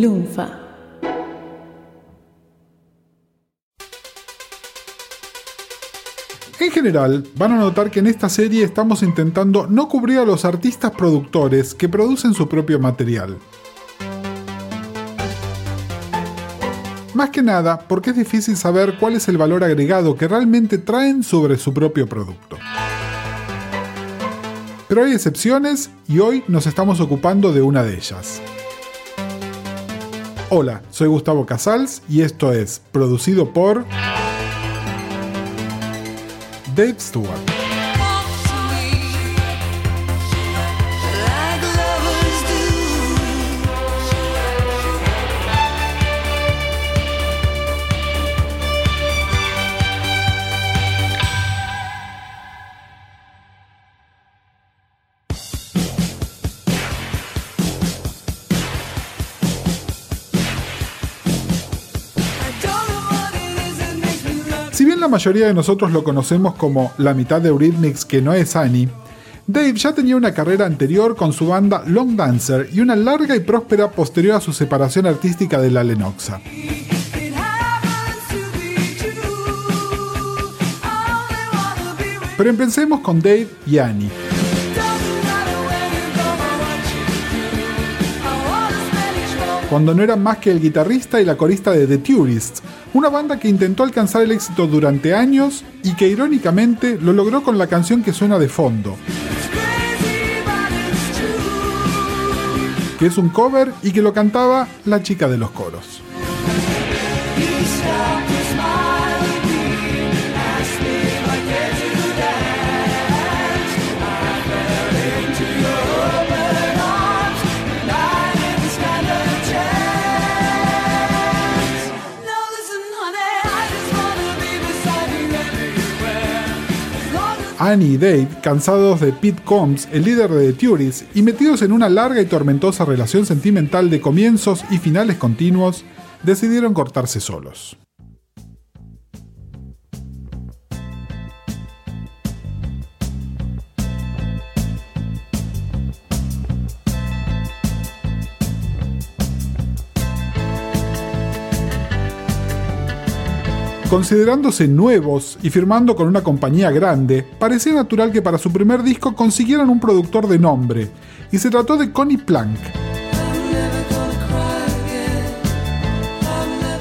Lunfa. En general, van a notar que en esta serie estamos intentando no cubrir a los artistas productores que producen su propio material. Más que nada porque es difícil saber cuál es el valor agregado que realmente traen sobre su propio producto. Pero hay excepciones y hoy nos estamos ocupando de una de ellas. Hola, soy Gustavo Casals y esto es producido por Dave Stewart. Mayoría de nosotros lo conocemos como la mitad de Eurythmics que no es Annie, Dave ya tenía una carrera anterior con su banda Long Dancer y una larga y próspera posterior a su separación artística de la Lenoxa. Pero empecemos con Dave y Annie. Cuando no eran más que el guitarrista y la corista de The Tourists, una banda que intentó alcanzar el éxito durante años y que irónicamente lo logró con la canción que suena de fondo. Que es un cover y que lo cantaba la chica de los coros. Annie y Dave, cansados de Pete Combs, el líder de The Tourists, y metidos en una larga y tormentosa relación sentimental de comienzos y finales continuos, decidieron cortarse solos. Considerándose nuevos y firmando con una compañía grande, parecía natural que para su primer disco consiguieran un productor de nombre, y se trató de Connie Plank,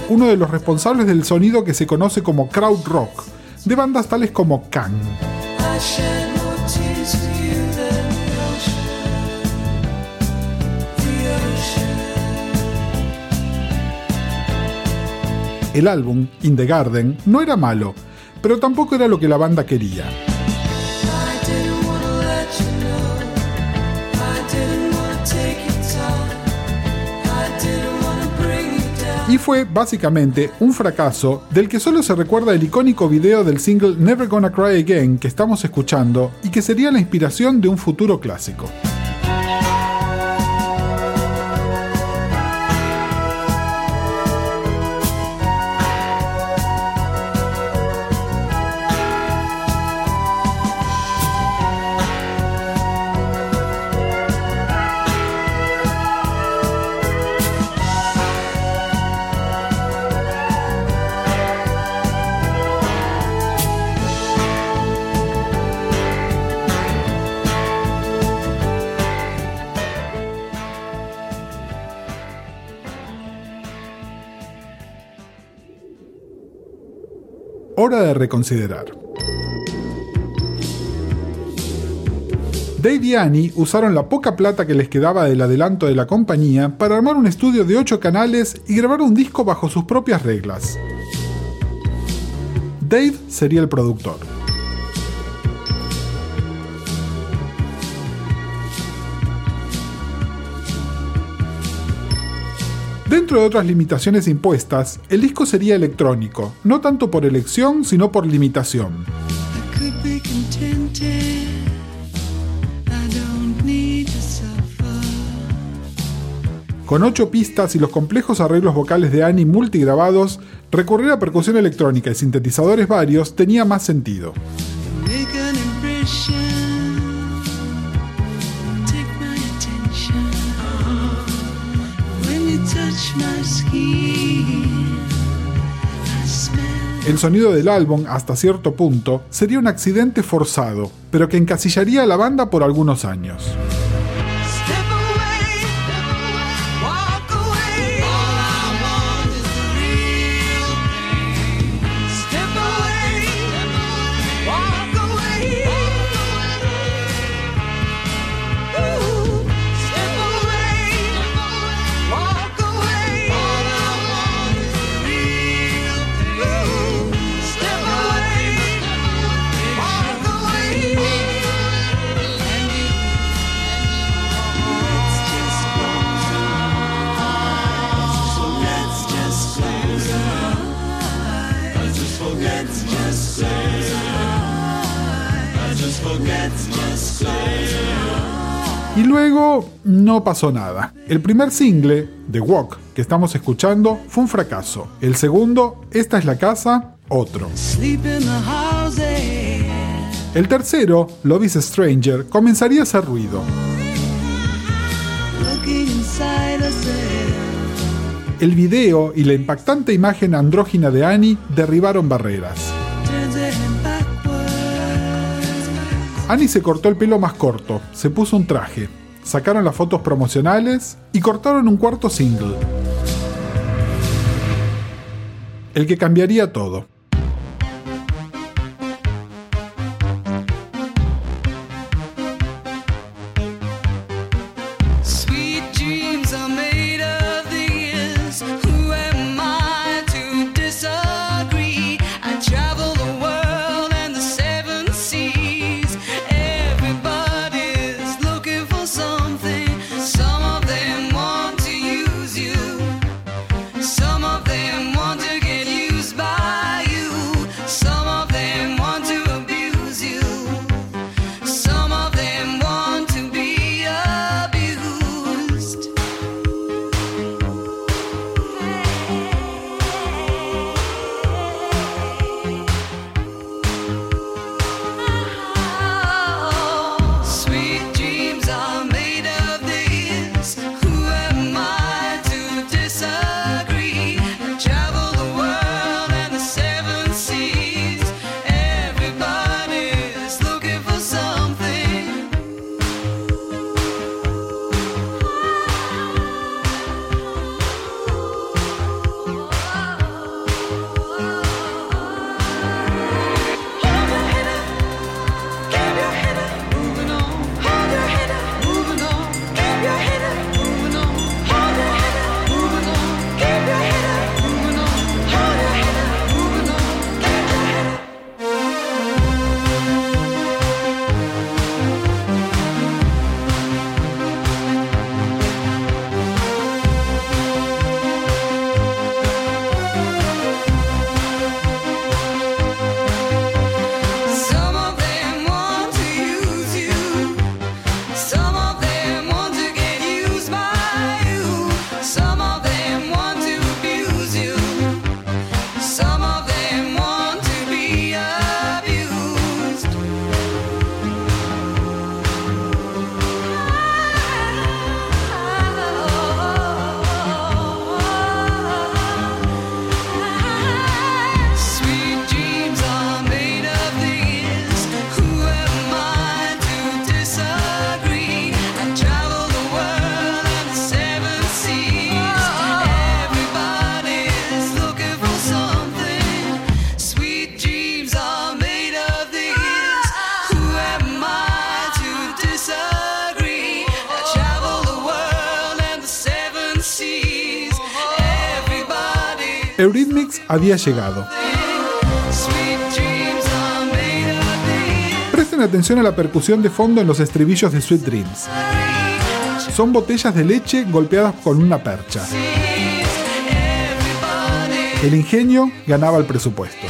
uno de los responsables del sonido que se conoce como crowd rock, de bandas tales como Kang. El álbum, In the Garden, no era malo, pero tampoco era lo que la banda quería. Y fue básicamente un fracaso del que solo se recuerda el icónico video del single Never Gonna Cry Again que estamos escuchando y que sería la inspiración de un futuro clásico. Hora de reconsiderar. Dave y Annie usaron la poca plata que les quedaba del adelanto de la compañía para armar un estudio de 8 canales y grabar un disco bajo sus propias reglas. Dave sería el productor. Dentro de otras limitaciones impuestas, el disco sería electrónico, no tanto por elección, sino por limitación. Con ocho pistas y los complejos arreglos vocales de Annie multigrabados, recurrir a percusión electrónica y sintetizadores varios tenía más sentido. El sonido del álbum, hasta cierto punto, sería un accidente forzado, pero que encasillaría a la banda por algunos años. Luego no pasó nada. El primer single, The Walk, que estamos escuchando, fue un fracaso. El segundo, Esta es la casa, otro. El tercero, Love is Stranger, comenzaría a hacer ruido. El video y la impactante imagen andrógina de Annie derribaron barreras. Annie se cortó el pelo más corto, se puso un traje, sacaron las fotos promocionales y cortaron un cuarto single. El que cambiaría todo. Eurythmics había llegado. Presten atención a la percusión de fondo en los estribillos de Sweet Dreams. Son botellas de leche golpeadas con una percha. El ingenio ganaba el presupuesto.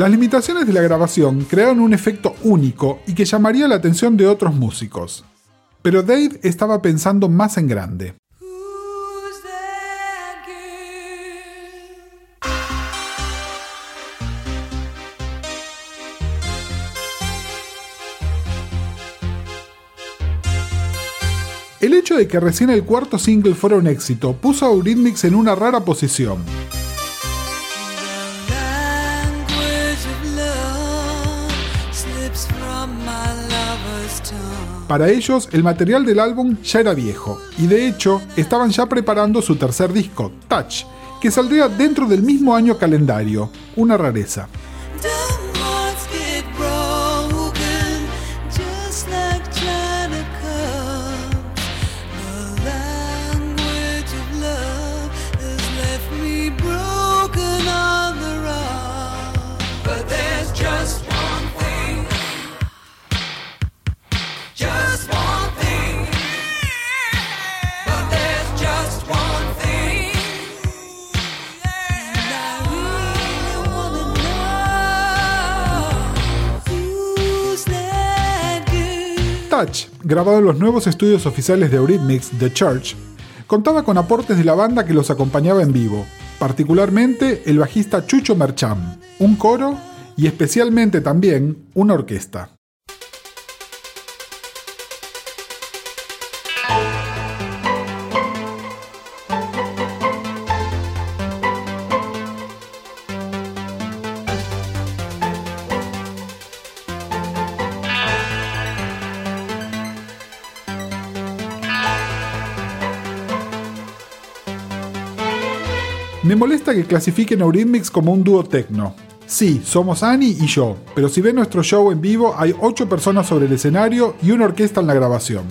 Las limitaciones de la grabación crearon un efecto único y que llamaría la atención de otros músicos. Pero Dave estaba pensando más en grande. El hecho de que recién el cuarto single fuera un éxito puso a Eurythmics en una rara posición. Para ellos, el material del álbum ya era viejo, y de hecho, estaban ya preparando su tercer disco, Touch, que saldría dentro del mismo año calendario, una rareza. Grabado en los nuevos estudios oficiales de Eurythmics, The Church, contaba con aportes de la banda que los acompañaba en vivo, particularmente el bajista Chucho Mercham, un coro y especialmente también una orquesta. Que clasifiquen a como un dúo techno. Sí, somos Annie y yo, pero si ven nuestro show en vivo hay 8 personas sobre el escenario y una orquesta en la grabación.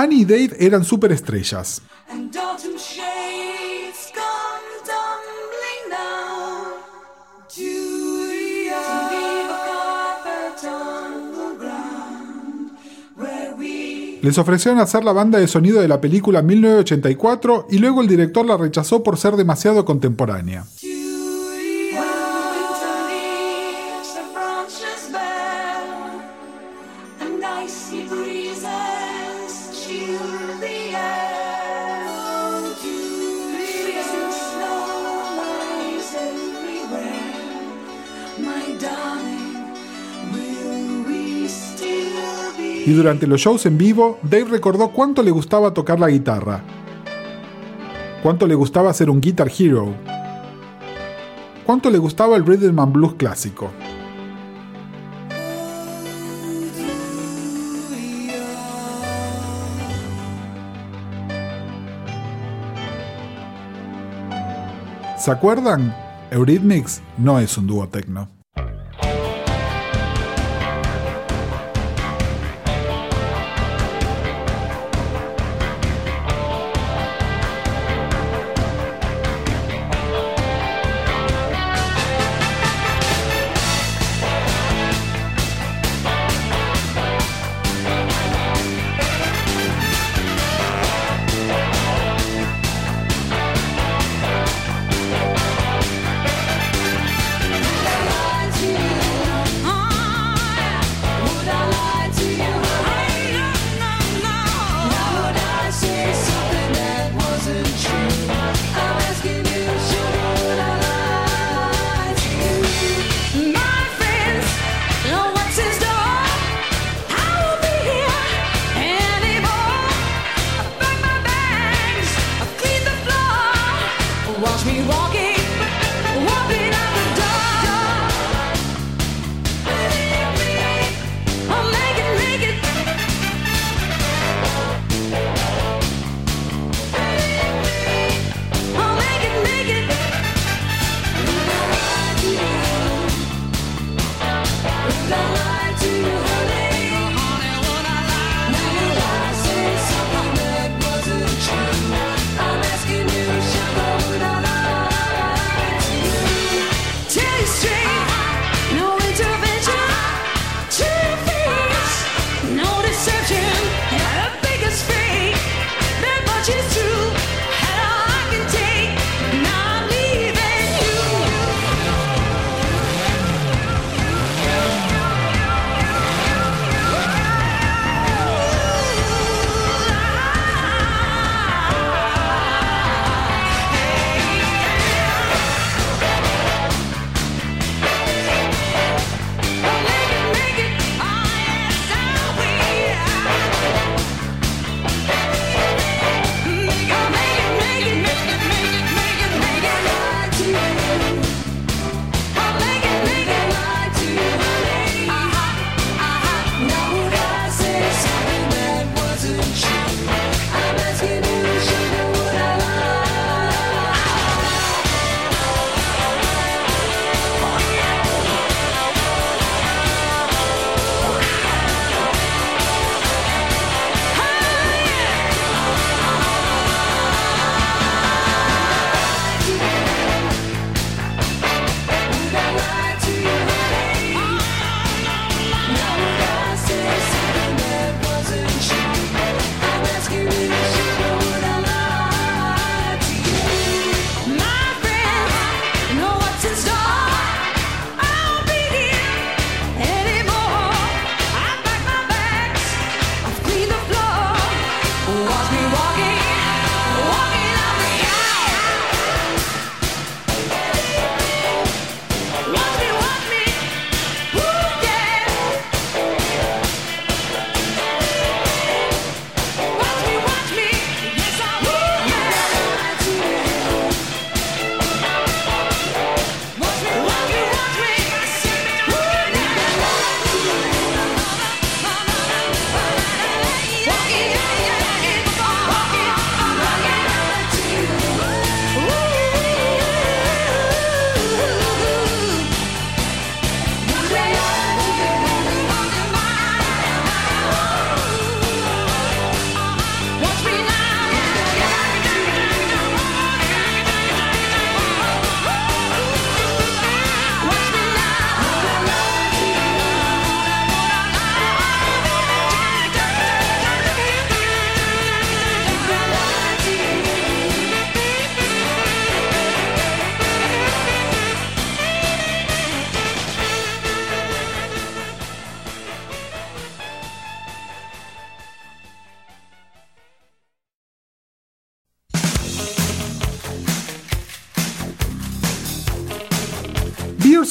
Annie y Dave eran superestrellas. Les ofrecieron hacer la banda de sonido de la película 1984 y luego el director la rechazó por ser demasiado contemporánea. Y durante los shows en vivo, Dave recordó cuánto le gustaba tocar la guitarra, cuánto le gustaba ser un guitar hero, cuánto le gustaba el rhythm and blues clásico. ¿Se acuerdan? Eurythmics no es un dúo tecno.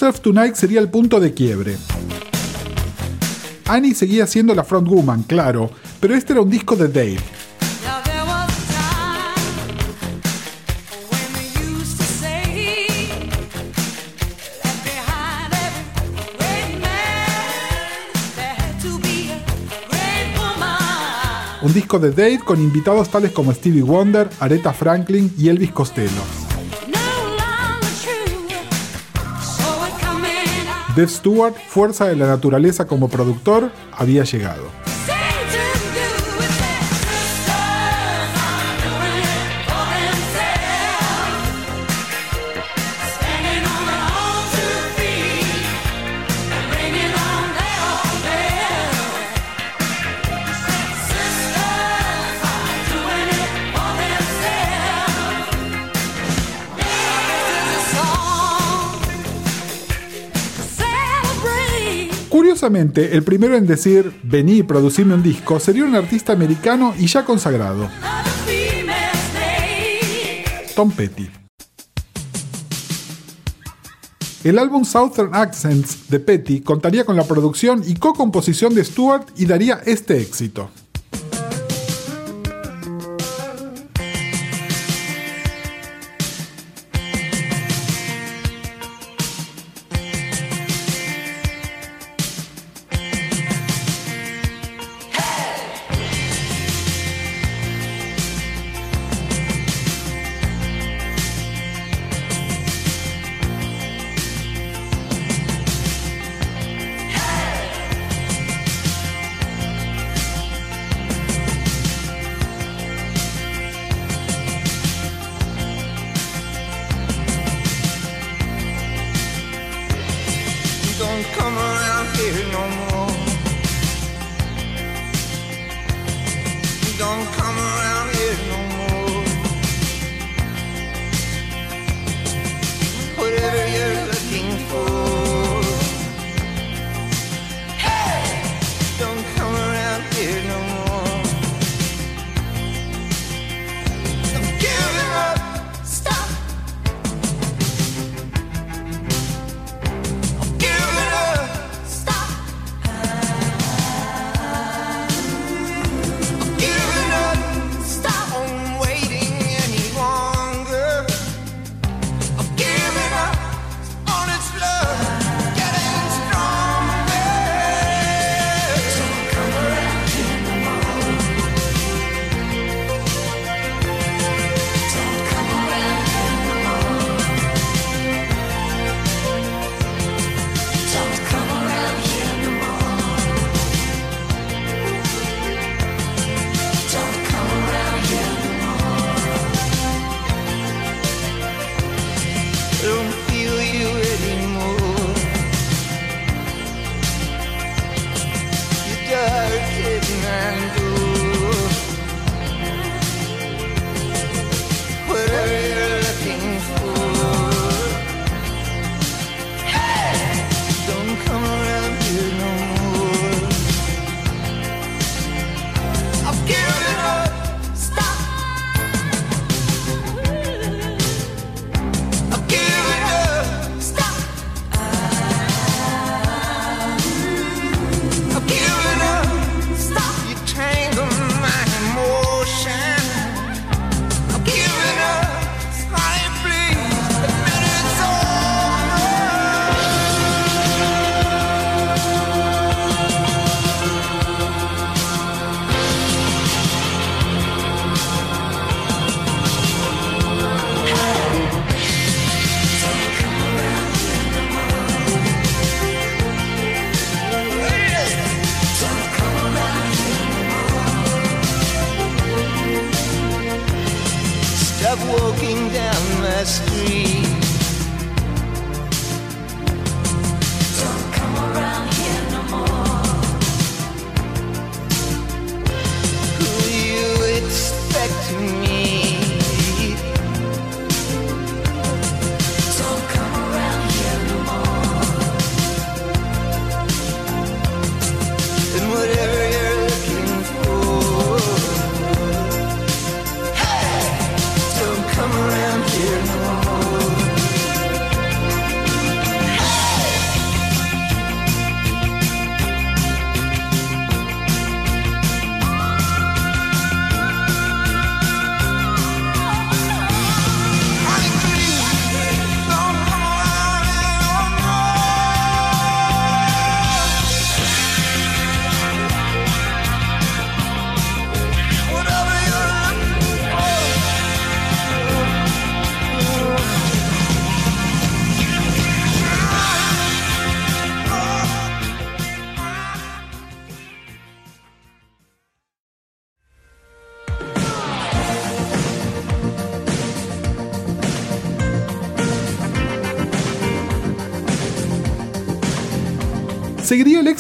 Yourself Tonight sería el punto de quiebre. Annie seguía siendo la frontwoman, claro, pero este era un disco de Dave. Un disco de Dave con invitados tales como Stevie Wonder, Aretha Franklin y Elvis Costello. Dave Stewart, fuerza de la naturaleza como productor, había llegado. El primero en decir vení y producirme un disco sería un artista americano y ya consagrado. Tom Petty. El álbum Southern Accents de Petty contaría con la producción y co-composición de Stewart y daría este éxito.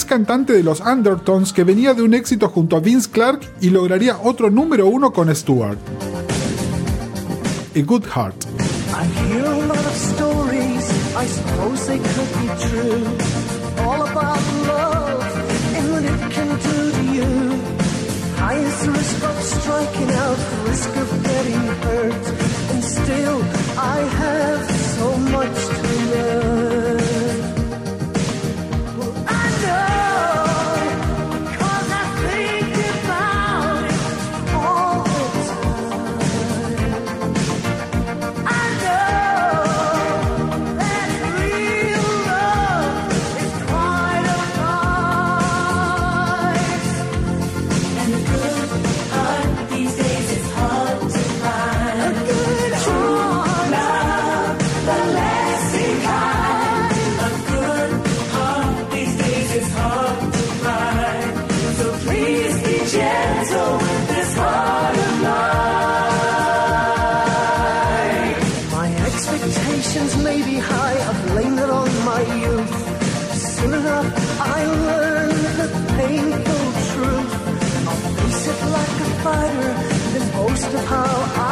Cantante de los Undertones que venía de un éxito junto a Vince Clark y lograría otro número uno con Stewart. A Good Heart. El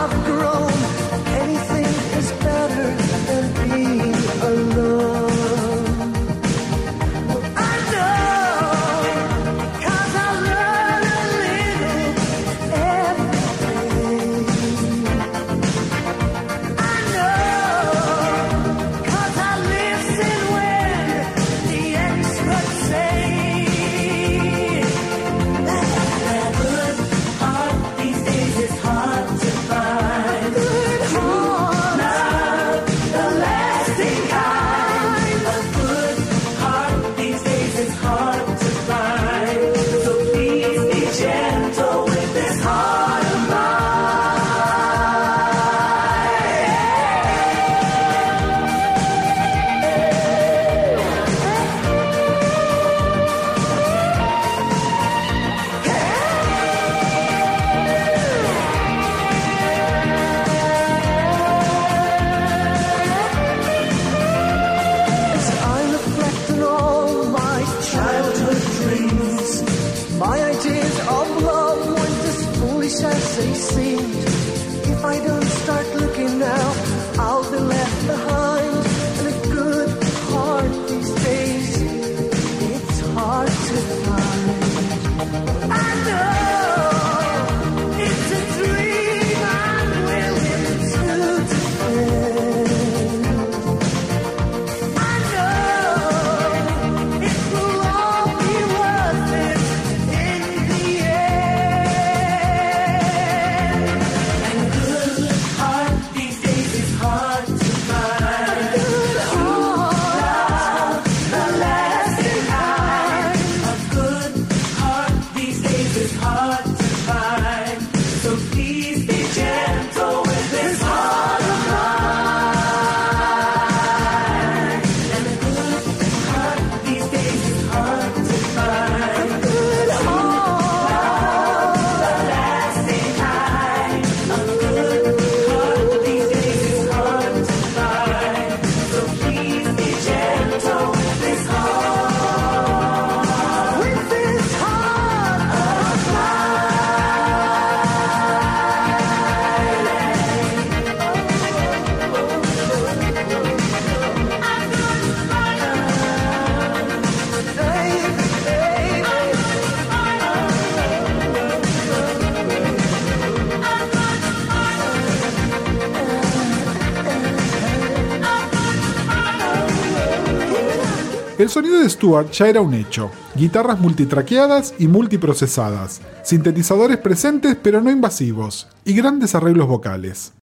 sonido de Stuart ya era un hecho. Guitarras multitraqueadas y multiprocesadas, sintetizadores presentes pero no invasivos, y grandes arreglos vocales.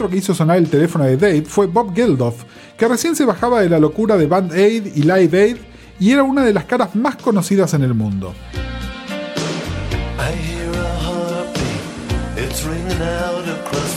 Otro que hizo sonar el teléfono de Dave fue Bob Geldof, que recién se bajaba de la locura de Band Aid y Live Aid y era una de las caras más conocidas en el mundo. it's ringing out across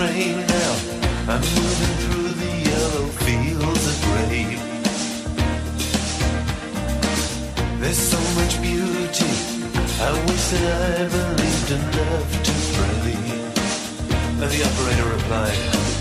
train now. I'm moving through the yellow fields of grape. There's so much beauty. I wish that I believed enough to pray. And the operator replied,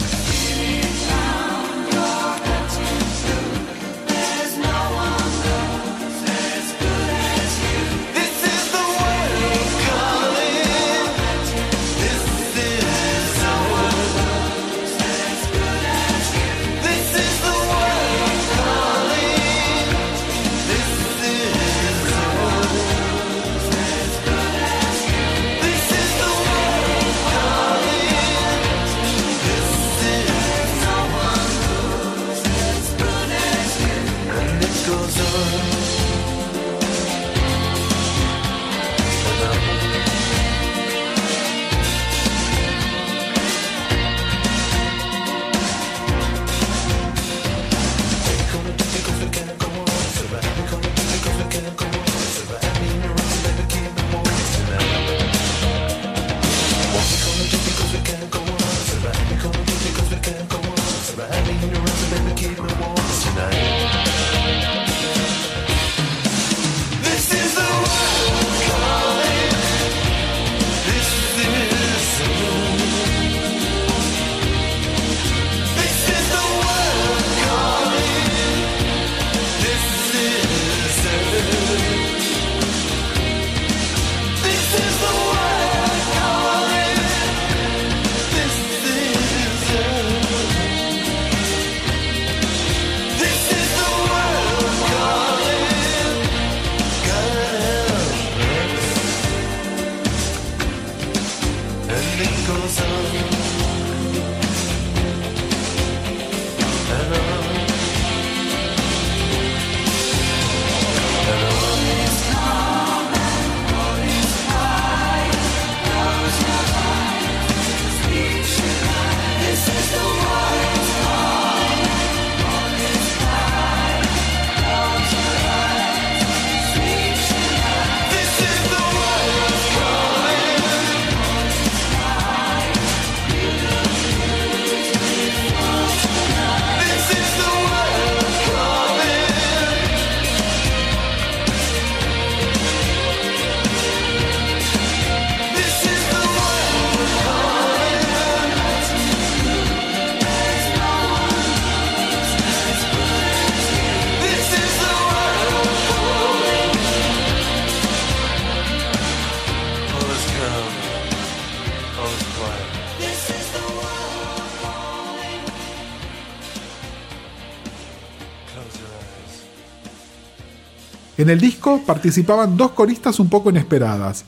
En el disco participaban dos coristas un poco inesperadas,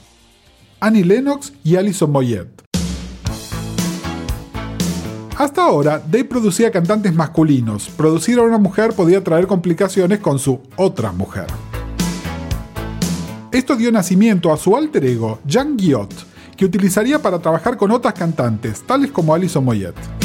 Annie Lennox y Alison Moyet. Hasta ahora, Dave producía cantantes masculinos. Producir a una mujer podía traer complicaciones con su otra mujer. Esto dio nacimiento a su alter ego, Jan Guillot, que utilizaría para trabajar con otras cantantes, tales como Alison Moyet.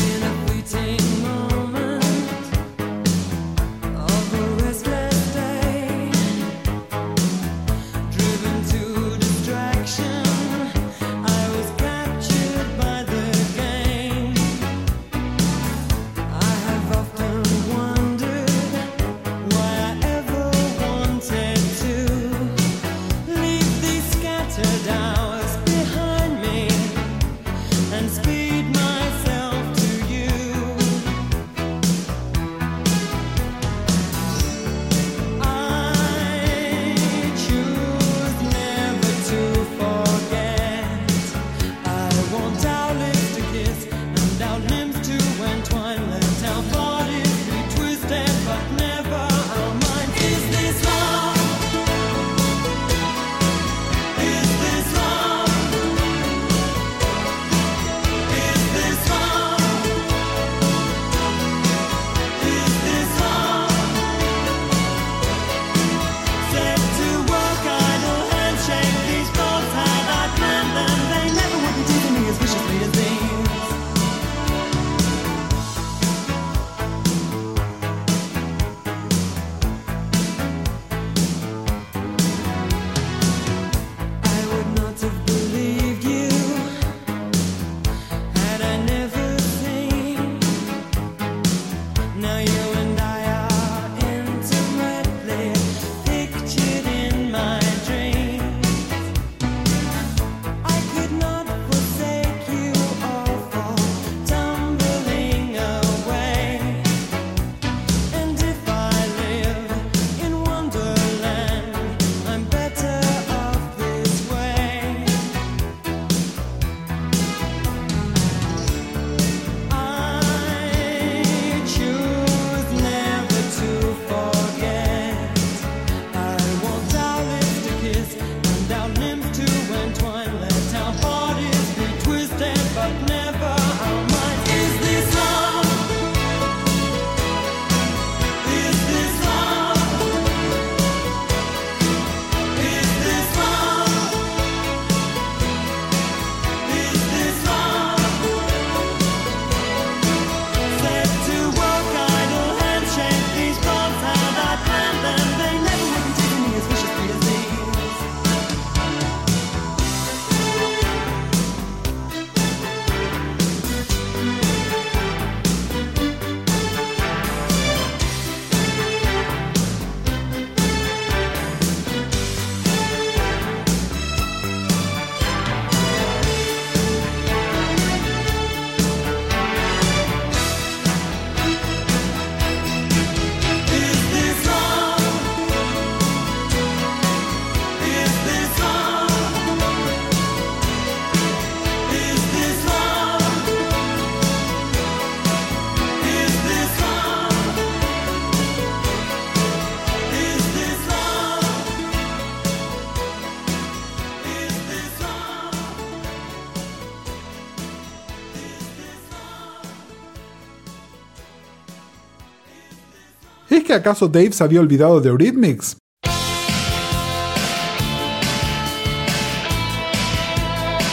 Acaso Dave se había olvidado de Eurythmics?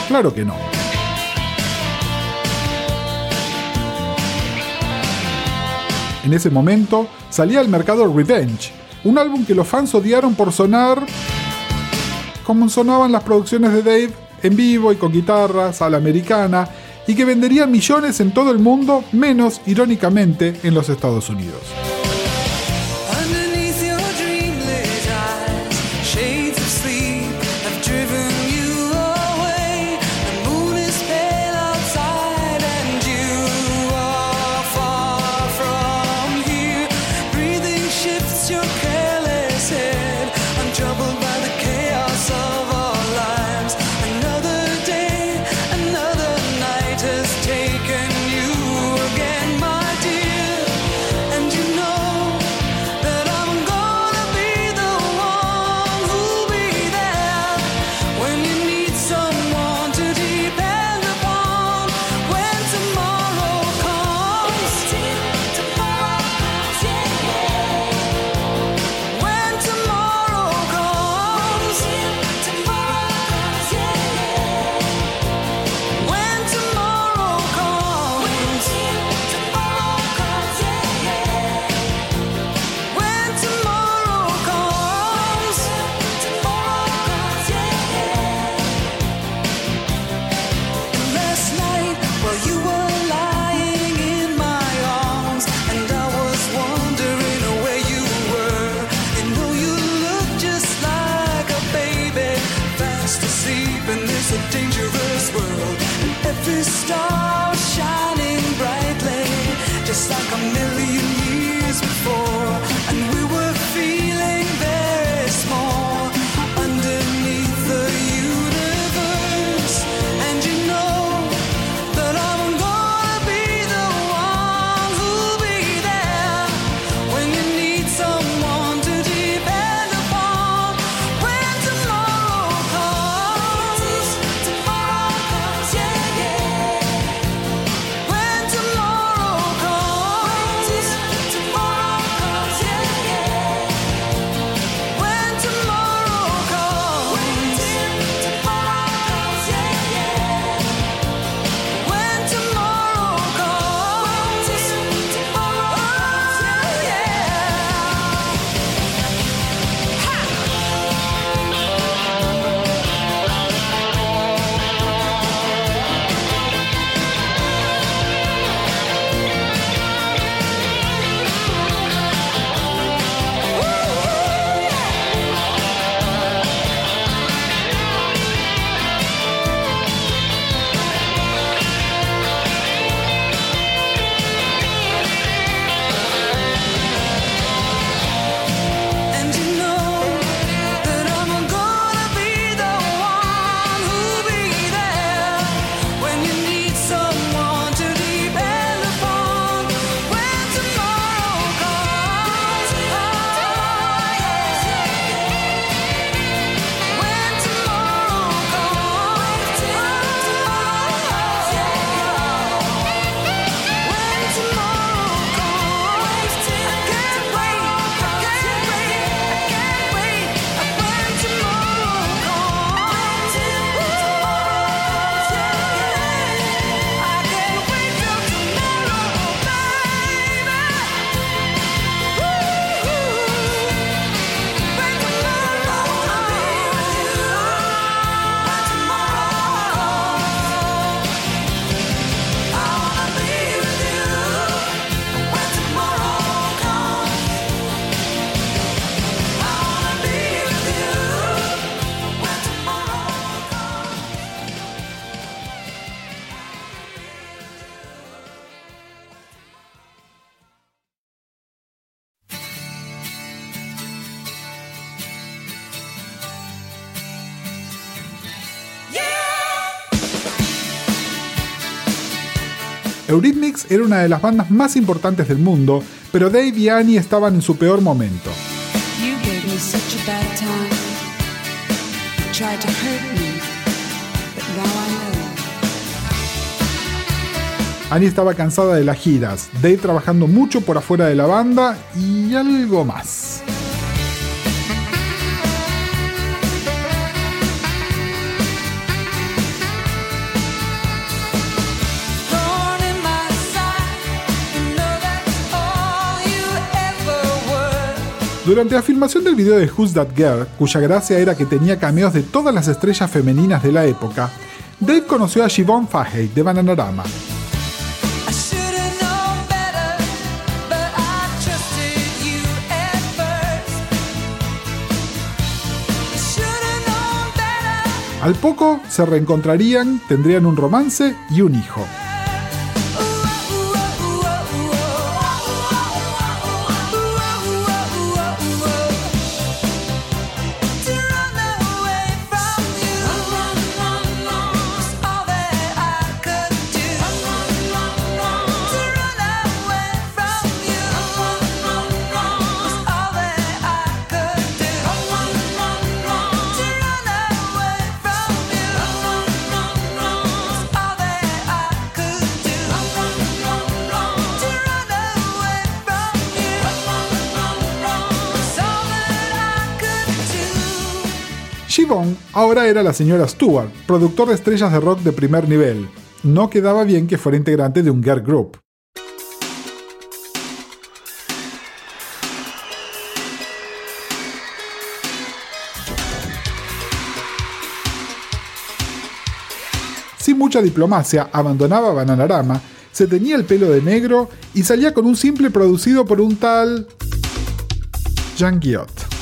Claro que no. En ese momento salía al mercado Revenge, un álbum que los fans odiaron por sonar como sonaban las producciones de Dave en vivo y con guitarras a la americana y que vendería millones en todo el mundo, menos, irónicamente, en los Estados Unidos. Eurythmics era una de las bandas más importantes del mundo, pero Dave y Annie estaban en su peor momento. Annie estaba cansada de las giras, Dave trabajando mucho por afuera de la banda y algo más. Durante la filmación del video de Who's That Girl, cuya gracia era que tenía cameos de todas las estrellas femeninas de la época, Dave conoció a Siobhan Fahey de Bananarama. Al poco se reencontrarían, tendrían un romance y un hijo. Shivon ahora era la señora Stewart, productor de estrellas de rock de primer nivel. No quedaba bien que fuera integrante de un girl group. Sin mucha diplomacia, abandonaba Bananarama, se teñía el pelo de negro y salía con un simple producido por un tal. Jean Guillot.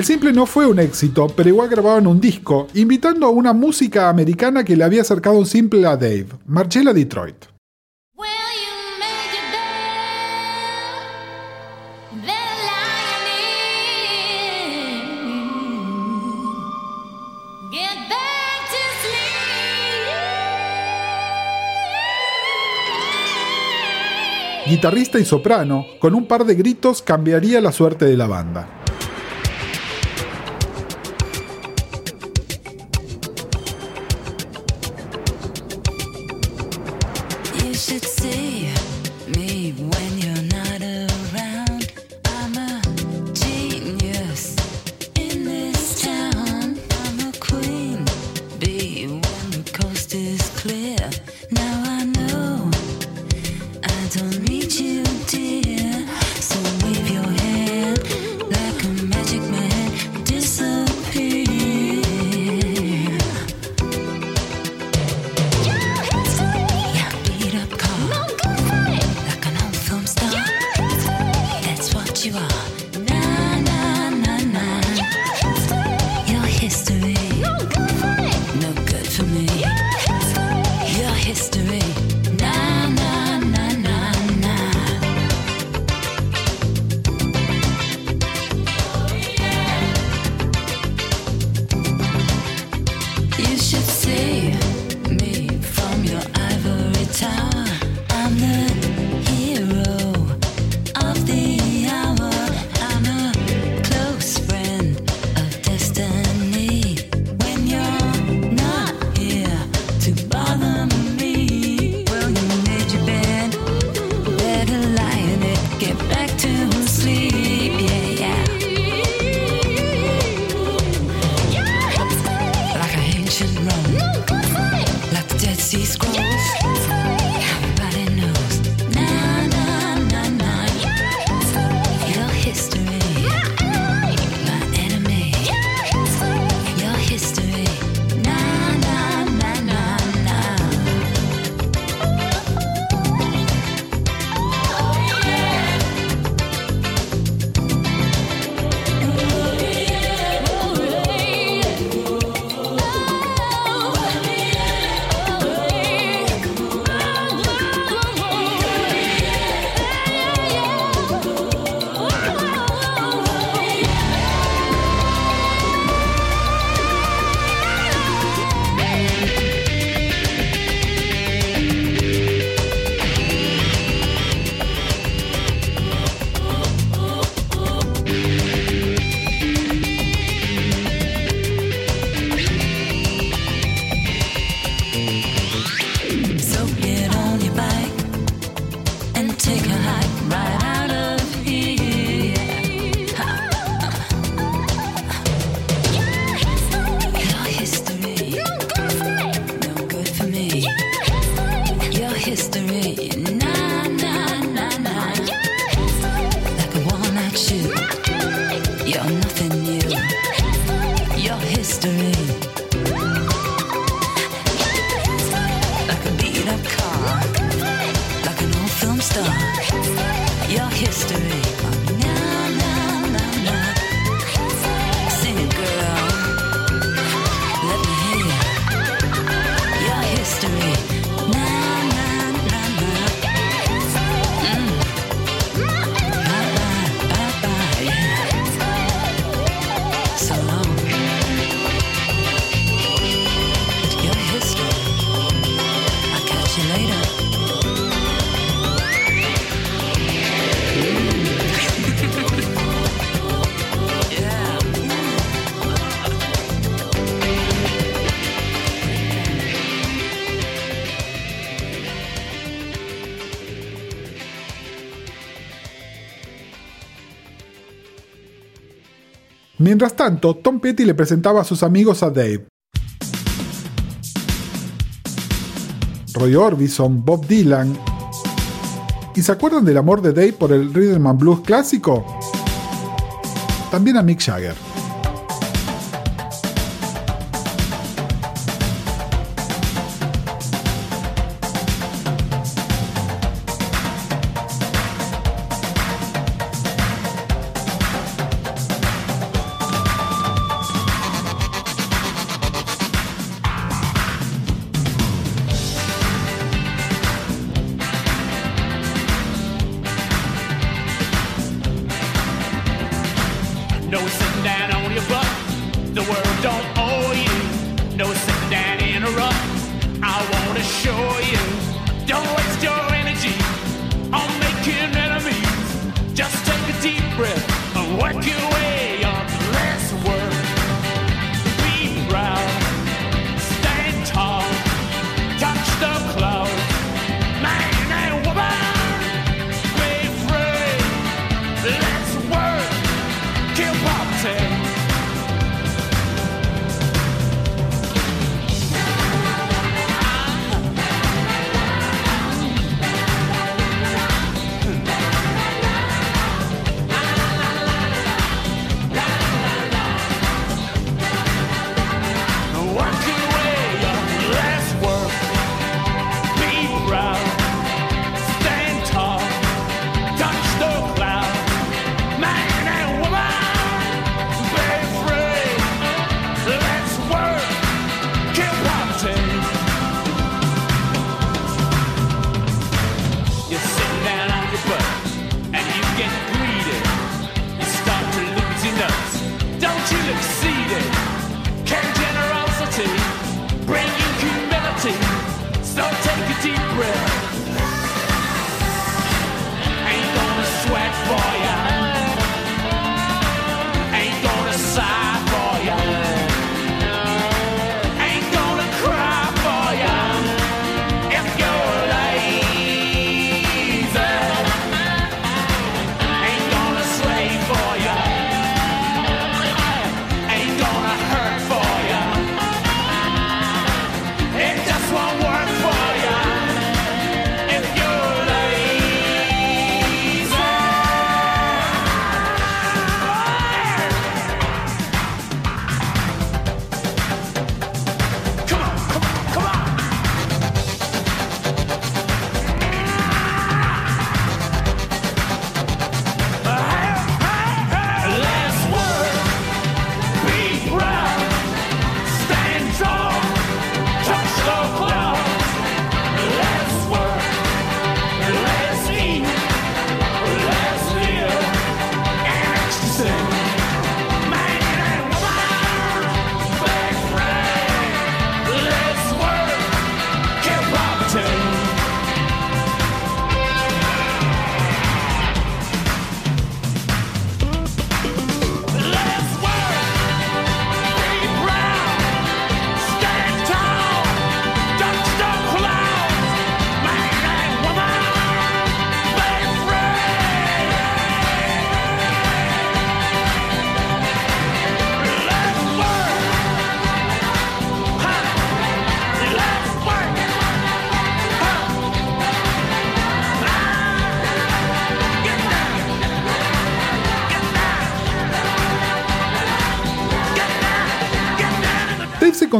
El simple no fue un éxito, pero igual grababan un disco, invitando a una música americana que le había acercado un simple a Dave, Marcella Detroit. guitarrista y soprano, con un par de gritos cambiaría la suerte de la banda. Mientras tanto, Tom Petty le presentaba a sus amigos a Dave. Roy Orbison, Bob Dylan. ¿Y se acuerdan del amor de Dave por el rhythm and blues clásico? También a Mick Jagger.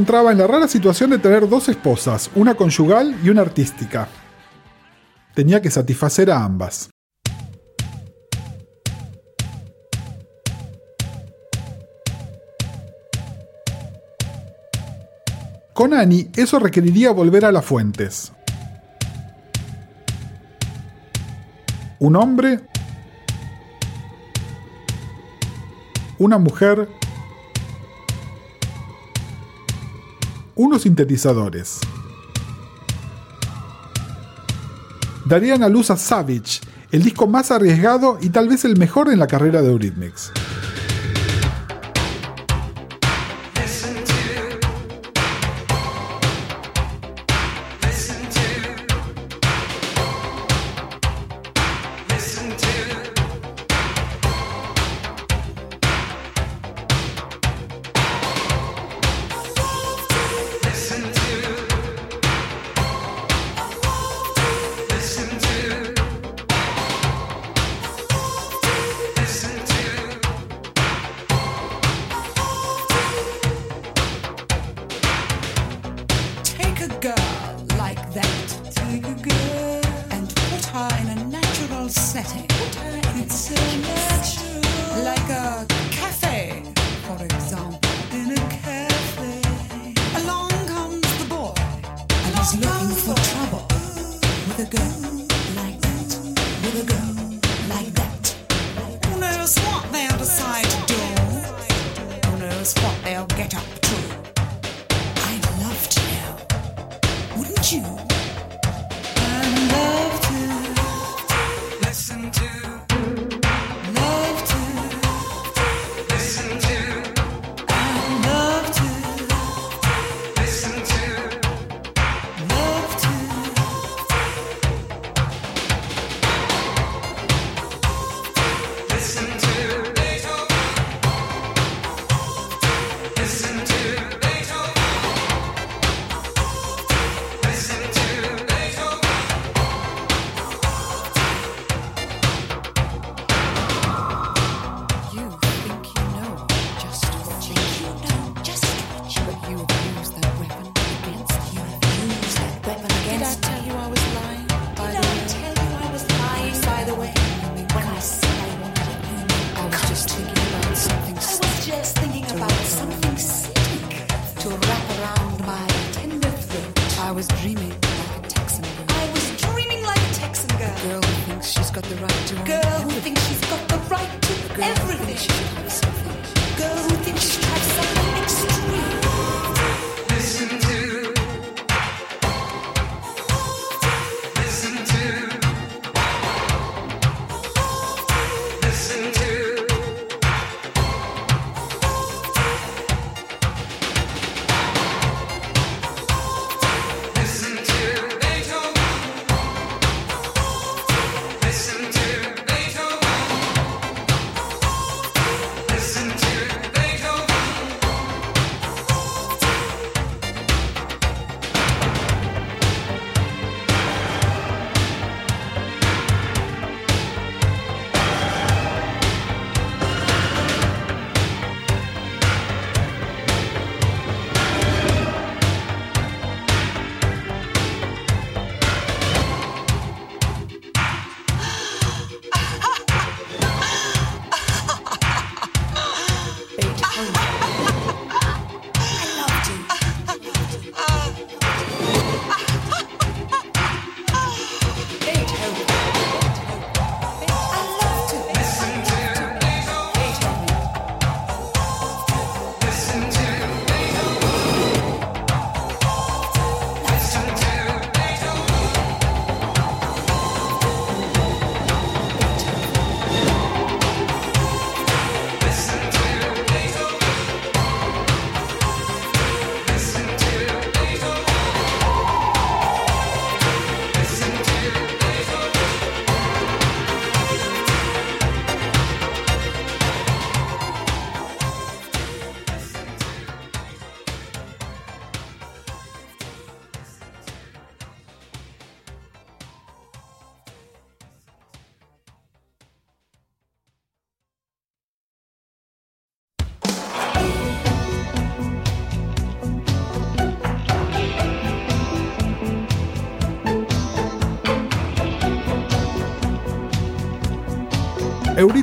Encontraba en la rara situación de tener dos esposas, una conyugal y una artística. Tenía que satisfacer a ambas. Con Annie eso requeriría volver a las fuentes. Un hombre, una mujer unos sintetizadores. Darían a luz a Savage, el disco más arriesgado y tal vez el mejor en la carrera de Eurythmics. Along comes the boy, and he's looking for trouble with a girl.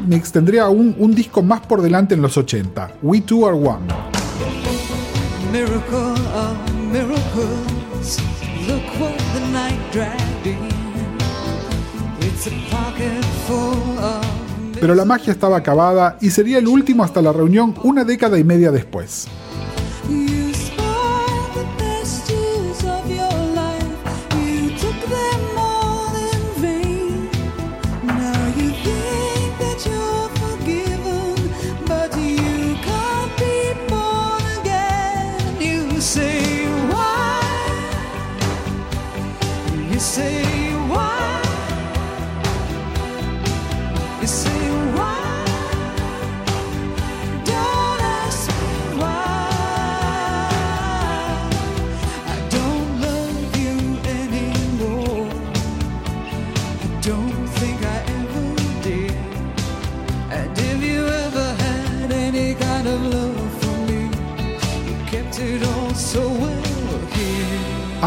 Tendría aún un disco más por delante en los 80, We Two Are One. Pero la magia estaba acabada y sería el último hasta la reunión una década y media después.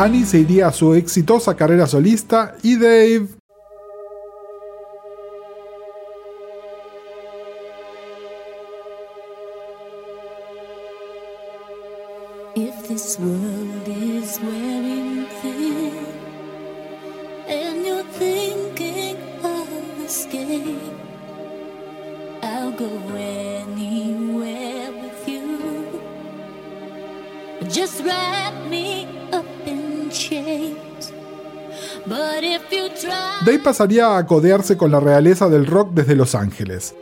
Annie se iría a su exitosa carrera solista y Dave De ahí pasaría a codearse con la realeza del rock desde Los Ángeles.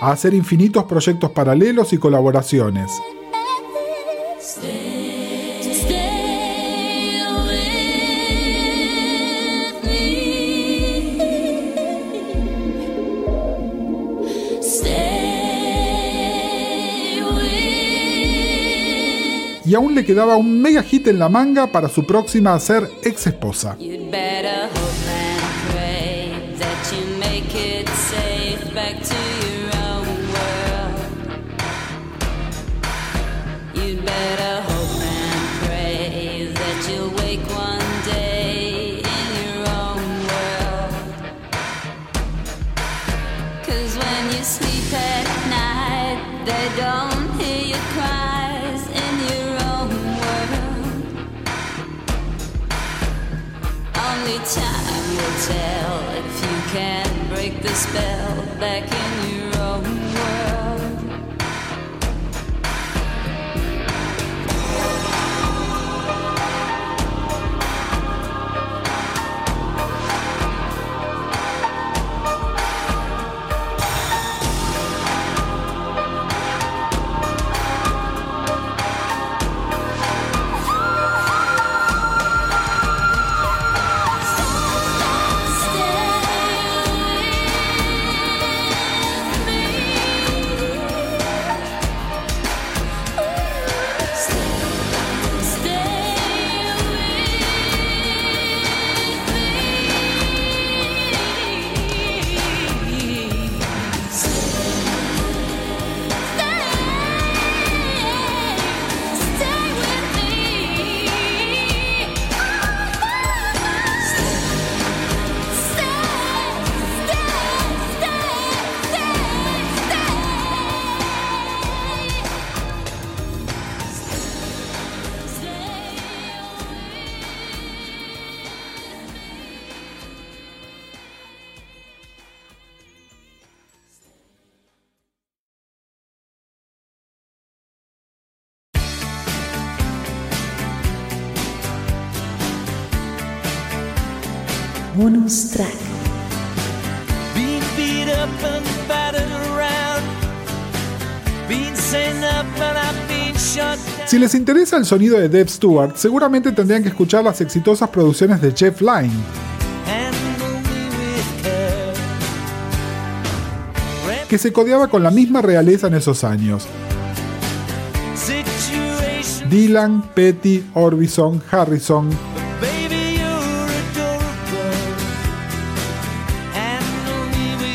A hacer infinitos proyectos paralelos y colaboraciones. y aún le quedaba un mega hit en la manga para su próxima a ser ex esposa. Cause when you sleep at night, they don't only time will tell if you can break the spell back in you. Les interesa el sonido de Deb Stewart, seguramente tendrían que escuchar las exitosas producciones de Jeff Lynne, que se codeaba con la misma realeza en esos años. Dylan, Petty, Orbison, Harrison,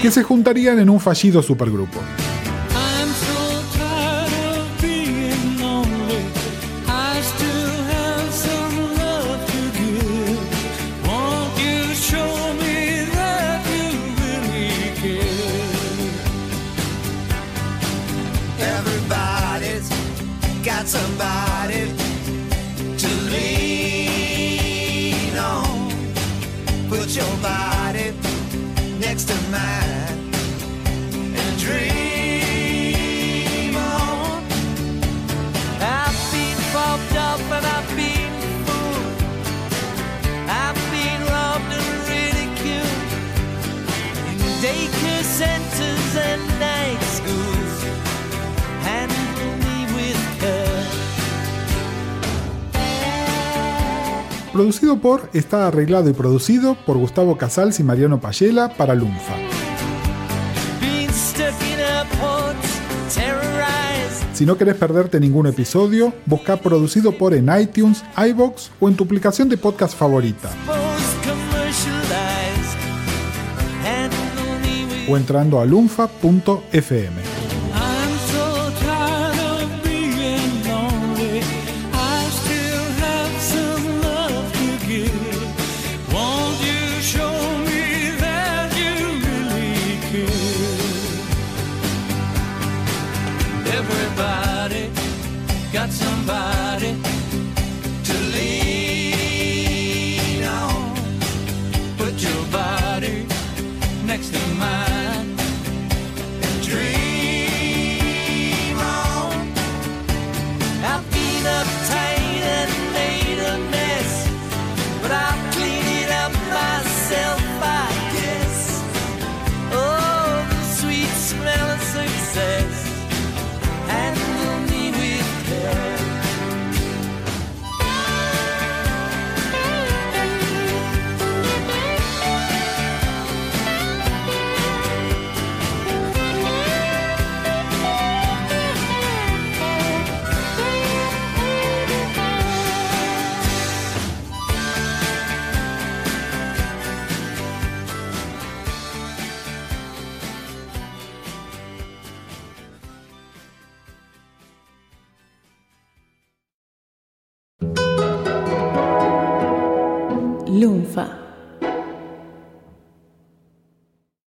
que se juntarían en un fallido supergrupo. Producido por, está arreglado y producido por Gustavo Casals y Mariano Payela para Lunfa. Si no querés perderte ningún episodio, busca producido por en iTunes, iBox o en tu aplicación de podcast favorita. O entrando a lunfa.fm. Lunfa.